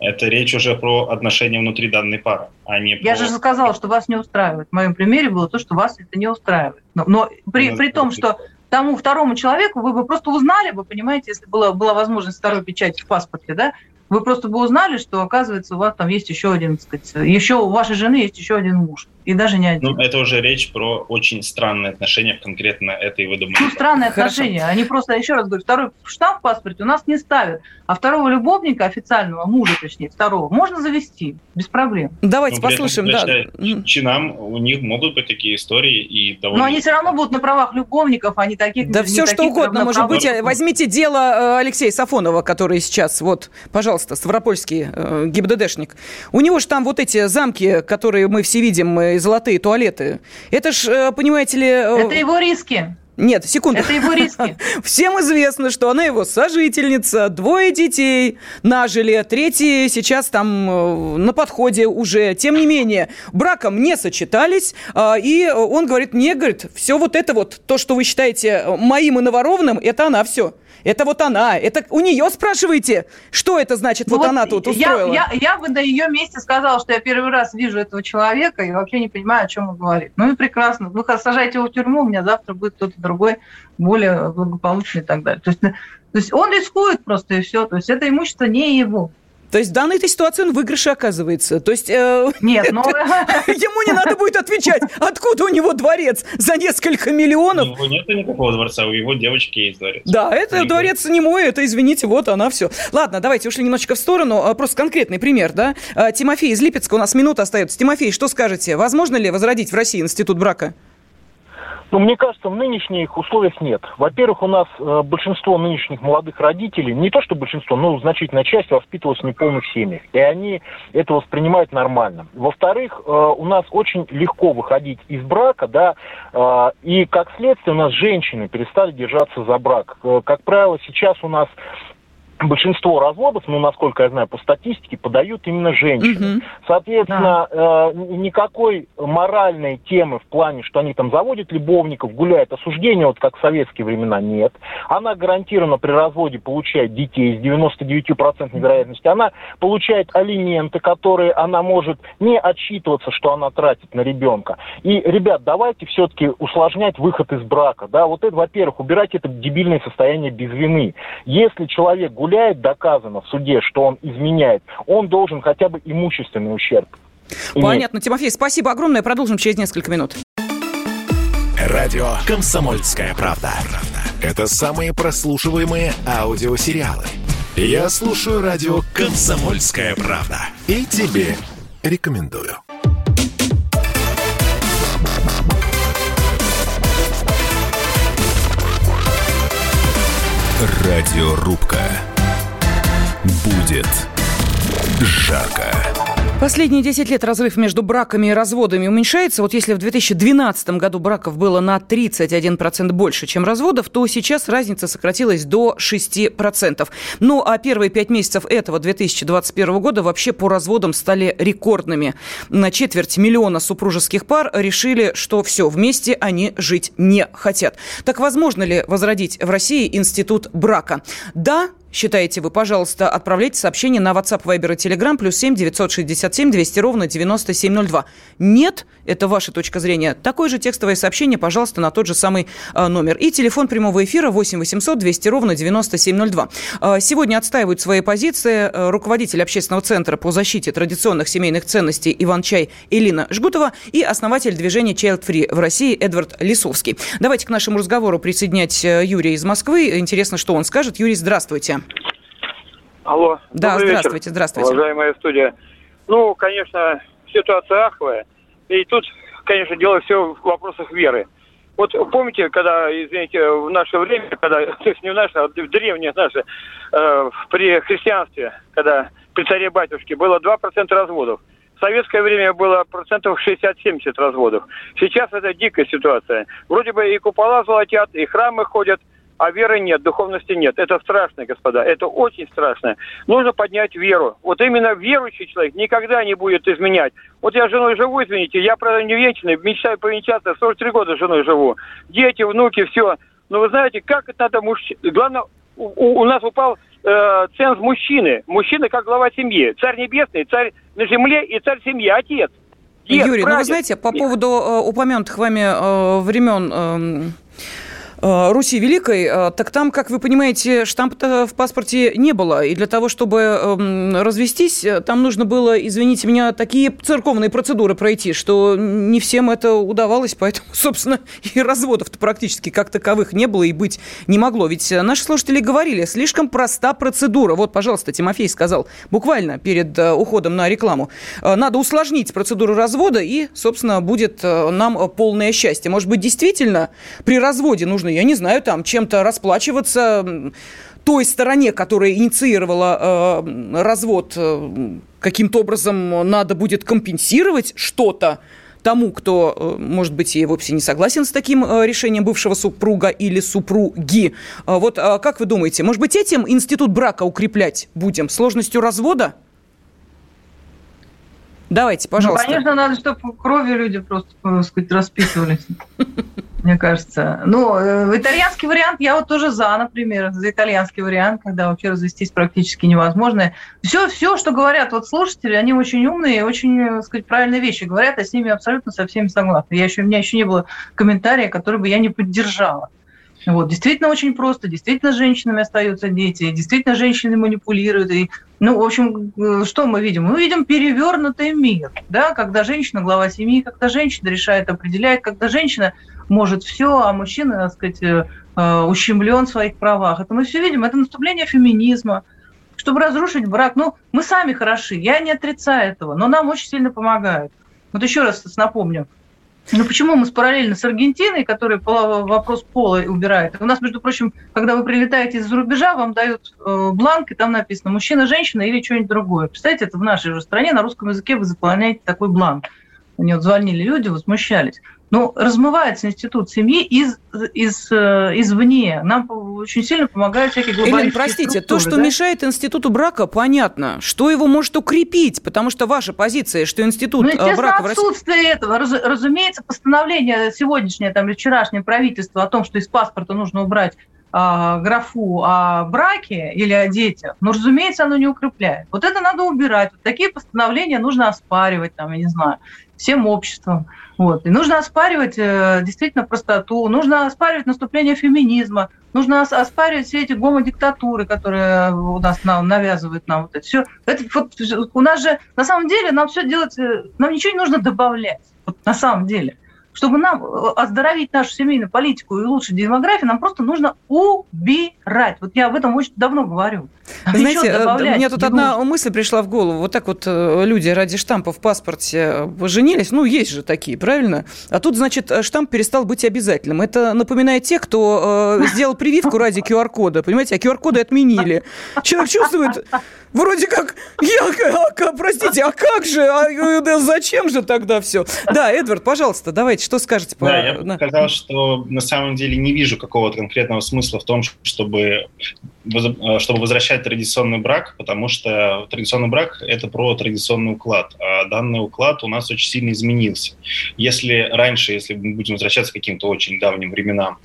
Это речь уже про отношения внутри данной пары, а не Я про... же сказала, что вас не устраивает. В моем примере было то, что вас это не устраивает. Но, но при, ну, при том, что тому второму человеку вы бы просто узнали бы, понимаете, если была, была возможность второй печати в паспорте, да, вы просто бы узнали, что, оказывается, у вас там есть еще один, так сказать, еще у вашей жены есть еще один муж. И даже не один. Ну, это уже речь про очень странные отношения конкретно этой выдуманной. Ну, странные Хорошо. отношения. Они просто, еще раз говорю, второй штамп в паспорте у нас не ставят. А второго любовника, официального мужа, точнее, второго, можно завести без проблем. Давайте ну, послушаем, да. Чинам у них могут быть такие истории и довольно... Но они все равно будут на правах любовников, а не таких... Да все что угодно может быть. Возьмите дело э, Алексея Сафонова, который сейчас, вот, пожалуйста, Ставропольский э, ГИБДДшник. У него же там вот эти замки, которые мы все видим, и золотые туалеты. Это ж, э, понимаете ли... Э, Это его риски. Нет, секунду. Это его риски. Всем известно, что она его сожительница, двое детей нажили, третий сейчас там э, на подходе уже. Тем не менее, браком не сочетались, и он говорит, мне, говорит, все вот это вот, то, что вы считаете моим и наворованным, это она все. Это вот она. Это у нее спрашиваете, что это значит, вот, вот она тут устроила? Я, я, я бы на ее месте сказала, что я первый раз вижу этого человека и вообще не понимаю, о чем он говорит. Ну и прекрасно. Вы сажаете его в тюрьму, у меня завтра будет кто-то другой, более благополучный и так далее. То есть, то есть он рискует просто и все. То есть это имущество не его. То есть в данной этой ситуации он в выигрыше оказывается. То есть... Э, Нет, ну... Ему не надо будет отвечать, откуда у него дворец за несколько миллионов. У него нет никакого дворца, у его девочки есть дворец. Да, это дворец не мой, это, извините, вот она все. Ладно, давайте ушли немножечко в сторону. А, просто конкретный пример, да? А, Тимофей из Липецка, у нас минута остается. Тимофей, что скажете? Возможно ли возродить в России институт брака? Ну, мне кажется, в нынешних условиях нет. Во-первых, у нас э, большинство нынешних молодых родителей, не то что большинство, но значительная часть воспитывалась в неполных семьях. И они это воспринимают нормально. Во-вторых, э, у нас очень легко выходить из брака, да, э, и как следствие у нас женщины перестали держаться за брак. Э, как правило, сейчас у нас большинство разводов, ну, насколько я знаю, по статистике, подают именно женщины. Угу. Соответственно, да. э, никакой моральной темы в плане, что они там заводят любовников, гуляют, осуждения, вот как в советские времена, нет. Она гарантированно при разводе получает детей с 99% вероятностью. Она получает алименты, которые она может не отчитываться, что она тратит на ребенка. И, ребят, давайте все-таки усложнять выход из брака. Да, вот это, во-первых, убирать это дебильное состояние без вины. Если человек гуляет гуляет, доказано в суде, что он изменяет, он должен хотя бы имущественный ущерб. Иметь. Понятно, Тимофей, спасибо огромное. Продолжим через несколько минут. Радио «Комсомольская правда». Это самые прослушиваемые аудиосериалы. Я слушаю радио «Комсомольская правда». И тебе рекомендую. Радиорубка. Будет жарко. Последние 10 лет разрыв между браками и разводами уменьшается. Вот если в 2012 году браков было на 31% больше, чем разводов, то сейчас разница сократилась до 6%. Ну а первые 5 месяцев этого 2021 года вообще по разводам стали рекордными. На четверть миллиона супружеских пар решили, что все, вместе они жить не хотят. Так возможно ли возродить в России институт брака? Да, считаете вы, пожалуйста, отправляйте сообщение на WhatsApp, Viber и Telegram, плюс 7 967 200 ровно 9702. Нет, это ваша точка зрения. Такое же текстовое сообщение, пожалуйста, на тот же самый э, номер. И телефон прямого эфира 8 800 200 ровно 9702. Э, сегодня отстаивают свои позиции э, руководитель общественного центра по защите традиционных семейных ценностей Иван-Чай Элина Жгутова и основатель движения Child Free в России Эдвард Лисовский. Давайте к нашему разговору присоединять Юрия из Москвы. Интересно, что он скажет. Юрий, здравствуйте. Алло. Да, здравствуйте, вечер, здравствуйте. Уважаемая студия. Ну, конечно, ситуация аховая. И тут, конечно, дело все в вопросах веры. Вот помните, когда, извините, в наше время, когда, то есть не в наше, а в древнее наше, э, при христианстве, когда при царе-батюшке было 2% разводов. В советское время было процентов 60-70 разводов. Сейчас это дикая ситуация. Вроде бы и купола золотят, и храмы ходят, а веры нет, духовности нет. Это страшно, господа, это очень страшно. Нужно поднять веру. Вот именно верующий человек никогда не будет изменять. Вот я с женой живу, извините, я, правда, не вечный, мечтаю повенчаться, 43 года с женой живу. Дети, внуки, все. Но вы знаете, как это надо мужчине... Главное, у, у нас упал э, ценз мужчины. Мужчина как глава семьи. Царь небесный, царь на земле и царь семьи, отец. Дед, Юрий, прадед. ну вы знаете, по поводу э, упомянутых вами э, времен... Э, Э, Руси Великой, э, так там, как вы понимаете, штампа в паспорте не было. И для того, чтобы эм, развестись, э, там нужно было, извините меня, такие церковные процедуры пройти, что не всем это удавалось, поэтому, собственно, и разводов-то практически как таковых не было и быть не могло. Ведь наши слушатели говорили, слишком проста процедура. Вот, пожалуйста, Тимофей сказал буквально перед уходом на рекламу. Надо усложнить процедуру развода, и, собственно, будет нам полное счастье. Может быть, действительно при разводе нужно я не знаю, там чем-то расплачиваться той стороне, которая инициировала э, развод, э, каким-то образом надо будет компенсировать что-то тому, кто, э, может быть, и вовсе не согласен с таким э, решением бывшего супруга или супруги. А вот а как вы думаете, может быть, этим институт брака укреплять будем? Сложностью развода? Давайте, ну, пожалуйста. Ну, конечно, надо, чтобы кровью люди просто, так сказать, расписывались. мне кажется. Ну, э, итальянский вариант, я вот тоже за, например, за итальянский вариант, когда вообще развестись практически невозможно. Все, все, что говорят вот слушатели, они очень умные и очень, так э, сказать, правильные вещи говорят, я с ними абсолютно со всеми согласна. Я еще, у меня еще не было комментария, который бы я не поддержала. Вот, действительно очень просто, действительно женщинами остаются дети, действительно женщины манипулируют. И, ну, в общем, э, что мы видим? Мы видим перевернутый мир, да, когда женщина глава семьи, когда женщина решает, определяет, когда женщина может все, а мужчина, так сказать, э, э, ущемлен в своих правах. Это мы все видим, это наступление феминизма, чтобы разрушить брак. Ну, мы сами хороши, я не отрицаю этого, но нам очень сильно помогают. Вот еще раз напомню, Ну почему мы с параллельно с Аргентиной, которая вопрос пола убирает? У нас, между прочим, когда вы прилетаете из-за рубежа, вам дают э, бланк, и там написано мужчина, женщина или что-нибудь другое. Представляете, это в нашей же стране на русском языке вы заполняете такой бланк. Мне вот звонили люди, возмущались. Ну, размывается институт семьи из, из, э, извне. Нам очень сильно помогают всякие глобальные Элен, простите, то, что да? мешает институту брака, понятно. Что его может укрепить? Потому что ваша позиция, что институт ну, э, брака в России... отсутствие этого. Раз, разумеется, постановление сегодняшнее там, или вчерашнее правительство о том, что из паспорта нужно убрать а, графу о браке или о детях, но, разумеется, оно не укрепляет. Вот это надо убирать. Вот такие постановления нужно оспаривать, там, я не знаю, всем обществом. Вот. И нужно оспаривать э, действительно простоту, нужно оспаривать наступление феминизма, нужно оспаривать все эти гомодиктатуры, которые у нас нам навязывают нам вот это все. Это, вот, у нас же на самом деле нам все делать, э, нам ничего не нужно добавлять. Вот, на самом деле. Чтобы нам э, оздоровить нашу семейную политику и улучшить демографию, нам просто нужно убирать. Вот я об этом очень давно говорю. Знаете, э, мне тут одна нужно. мысль пришла в голову. Вот так вот э, люди ради штампа в паспорте поженились. Ну, есть же такие, правильно? А тут, значит, штамп перестал быть обязательным. Это напоминает тех, кто сделал прививку ради QR-кода. Понимаете, а QR-коды отменили. Человек чувствует, вроде как, я, а, простите, а как же, а, да зачем же тогда все? Да, Эдвард, пожалуйста, давайте, что скажете? По... Да, я бы сказал, что на самом деле не вижу какого-то конкретного смысла в том, чтобы, чтобы возвращать традиционный брак, потому что традиционный брак – это про традиционный уклад, а данный уклад у нас очень сильно изменился. Если раньше, если мы будем возвращаться к каким-то очень давним временам,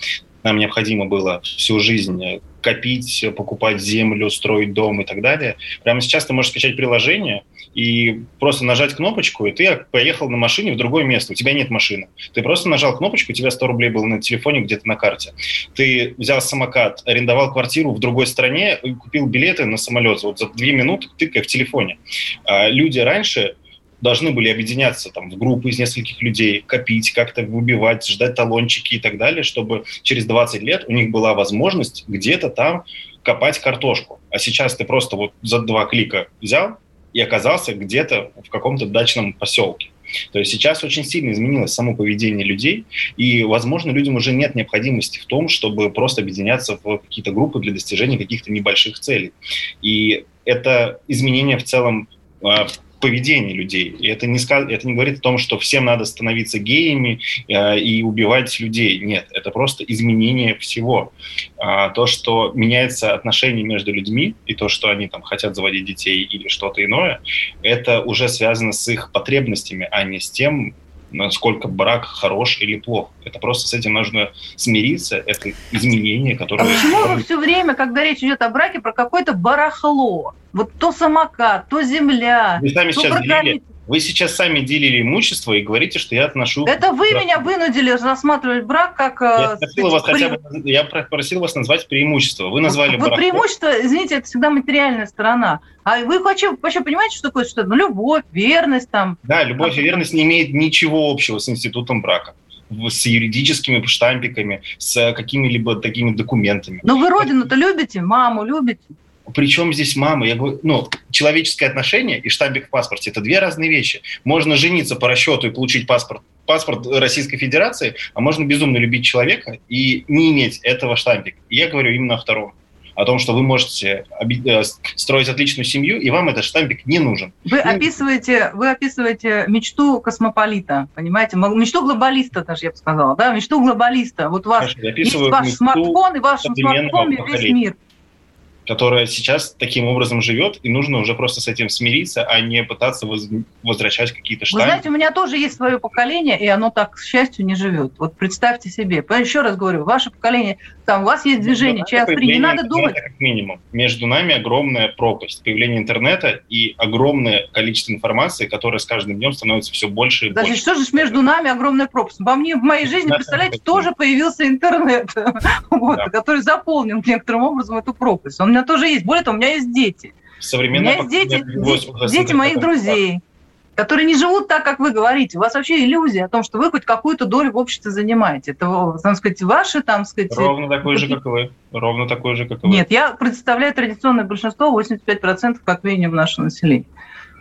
нам необходимо было всю жизнь копить, покупать землю, строить дом и так далее. Прямо сейчас ты можешь скачать приложение и просто нажать кнопочку, и ты поехал на машине в другое место. У тебя нет машины. Ты просто нажал кнопочку, у тебя 100 рублей было на телефоне где-то на карте. Ты взял самокат, арендовал квартиру в другой стране и купил билеты на самолет. Вот за две минуты ты как в телефоне. А люди раньше должны были объединяться там, в группы из нескольких людей, копить, как-то выбивать, ждать талончики и так далее, чтобы через 20 лет у них была возможность где-то там копать картошку. А сейчас ты просто вот за два клика взял и оказался где-то в каком-то дачном поселке. То есть сейчас очень сильно изменилось само поведение людей, и, возможно, людям уже нет необходимости в том, чтобы просто объединяться в какие-то группы для достижения каких-то небольших целей. И это изменение в целом поведение людей. И это не, сказ... это не говорит о том, что всем надо становиться геями э, и убивать людей. Нет, это просто изменение всего. А, то, что меняется отношение между людьми, и то, что они там хотят заводить детей или что-то иное, это уже связано с их потребностями, а не с тем, насколько брак хорош или плох. Это просто с этим нужно смириться, это изменение, которое... А почему вы все время, когда речь идет о браке, про какое-то барахло? Вот то самокат, то земля, Вы сами то сейчас делили, вы сейчас сами делили имущество и говорите, что я отношу... Это вы брак. меня вынудили рассматривать брак как... Я э, просил, вас, хотя бы, я просил вас назвать преимущество. Вы назвали вы преимущество, извините, это всегда материальная сторона. А вы вообще, вообще понимаете, что такое? Что, ну, любовь, верность там. Да, любовь и верность не имеет ничего общего с институтом брака с юридическими штампиками, с какими-либо такими документами. Но вы родину-то любите, маму любите? Причем здесь мама? Я говорю, ну, человеческое отношение и штампик в паспорте – это две разные вещи. Можно жениться по расчету и получить паспорт, паспорт Российской Федерации, а можно безумно любить человека и не иметь этого штампика. И я говорю именно о втором о том, что вы можете э, строить отличную семью, и вам этот штампик не нужен. Вы ну, описываете, вы описываете мечту космополита, понимаете? Мечту глобалиста, даже я бы сказала, да? Мечту глобалиста. Вот у вас есть ваш смартфон, и в вашем смартфоне весь мир которая сейчас таким образом живет, и нужно уже просто с этим смириться, а не пытаться воз... возвращать какие-то штампы. Вы знаете, у меня тоже есть свое поколение, и оно так, к счастью, не живет. Вот представьте себе. Еще раз говорю, ваше поколение, там у вас есть движение, час три, не надо думать. Как минимум. Между нами огромная пропасть. Появление интернета и огромное количество информации, которое с каждым днем становится все больше и Даже больше. что же между нами огромная пропасть? Во мне в моей жизни, представляете, тоже появился интернет, который заполнил некоторым образом эту пропасть. Он меня тоже есть. Более того, у меня есть дети. У меня есть дети, дети моих друзей, которые не живут так, как вы говорите. У вас вообще иллюзия о том, что вы хоть какую-то долю в обществе занимаете. Это, там сказать, ваши, там сказать... Ровно такой же, как и вы. Ровно такой же, как и вы. Нет, я представляю традиционное большинство, 85% как минимум нашего населения.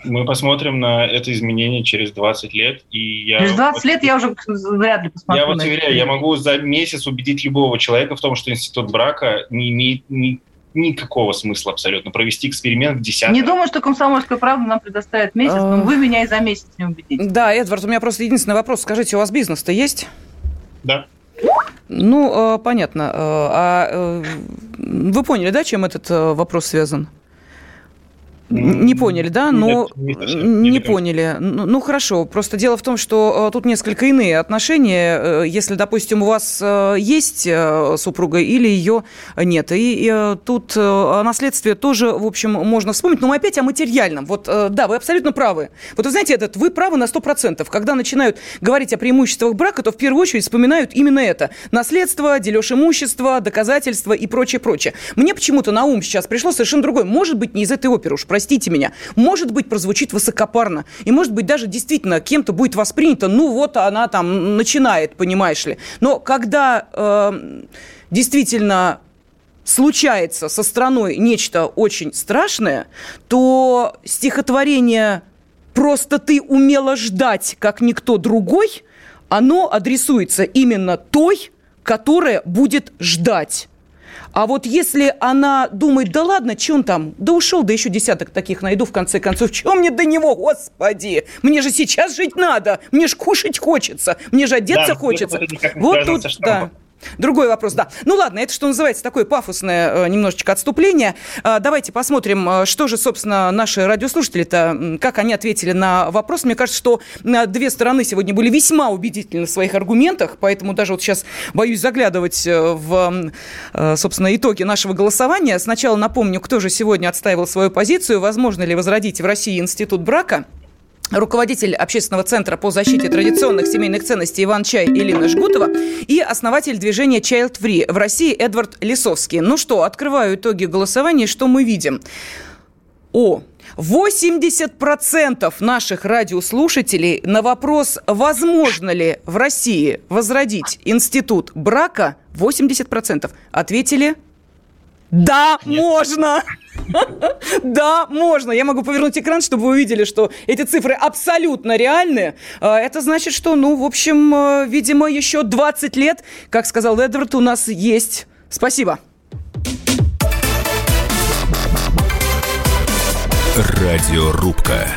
Мы посмотрим на это изменение через 20 лет. И я через 20 лет я уже вряд ли посмотрю. Я вот уверяю, я могу за месяц убедить любого человека в том, что институт брака не имеет ни, никакого смысла абсолютно провести эксперимент в 10 Не думаю, что комсомольская правда нам предоставит месяц, но вы меня и за месяц не убедите. Да, Эдвард, у меня просто единственный вопрос. Скажите, у вас бизнес-то есть? Да. Ну, э, понятно. Э, а э, вы поняли, да, чем этот вопрос связан? Не поняли, да? Но нет, нет, не, не поняли. Ну, ну хорошо. Просто дело в том, что э, тут несколько иные отношения. Э, если, допустим, у вас э, есть супруга или ее нет. И, и тут о наследстве тоже, в общем, можно вспомнить. Но мы опять о материальном. Вот да, вы абсолютно правы. Вот вы знаете, этот, вы правы на 100%. Когда начинают говорить о преимуществах брака, то в первую очередь вспоминают именно это. Наследство, дележ имущества, доказательства и прочее, прочее. Мне почему-то на ум сейчас пришло совершенно другое. Может быть, не из этой оперы уж, простите меня, может быть, прозвучит высокопарно, и, может быть, даже действительно кем-то будет воспринято, ну, вот она там начинает, понимаешь ли. Но когда э, действительно случается со страной нечто очень страшное, то стихотворение «Просто ты умела ждать, как никто другой», оно адресуется именно той, которая будет ждать. А вот если она думает, да ладно, что он там, да ушел, да еще десяток таких найду, в конце концов, чем мне до него, господи, мне же сейчас жить надо, мне же кушать хочется, мне же одеться да, хочется. Вот тут, да. Другой вопрос, да. Ну ладно, это что называется такое пафосное э, немножечко отступление. Э, давайте посмотрим, э, что же, собственно, наши радиослушатели-то, как они ответили на вопрос. Мне кажется, что две стороны сегодня были весьма убедительны в своих аргументах, поэтому даже вот сейчас боюсь заглядывать в, собственно, итоги нашего голосования. Сначала напомню, кто же сегодня отстаивал свою позицию, возможно ли возродить в России институт брака руководитель общественного центра по защите традиционных семейных ценностей Иван Чай Элина Жгутова и основатель движения Child Free в России Эдвард Лисовский. Ну что, открываю итоги голосования, что мы видим? О, 80% наших радиослушателей на вопрос, возможно ли в России возродить институт брака, 80% ответили «Да, Нет. можно!» Да, можно. Я могу повернуть экран, чтобы вы увидели, что эти цифры абсолютно реальные. А, это значит, что, ну, в общем, э, видимо, еще 20 лет, как сказал Эдвард, у нас есть. Спасибо. Радиорубка.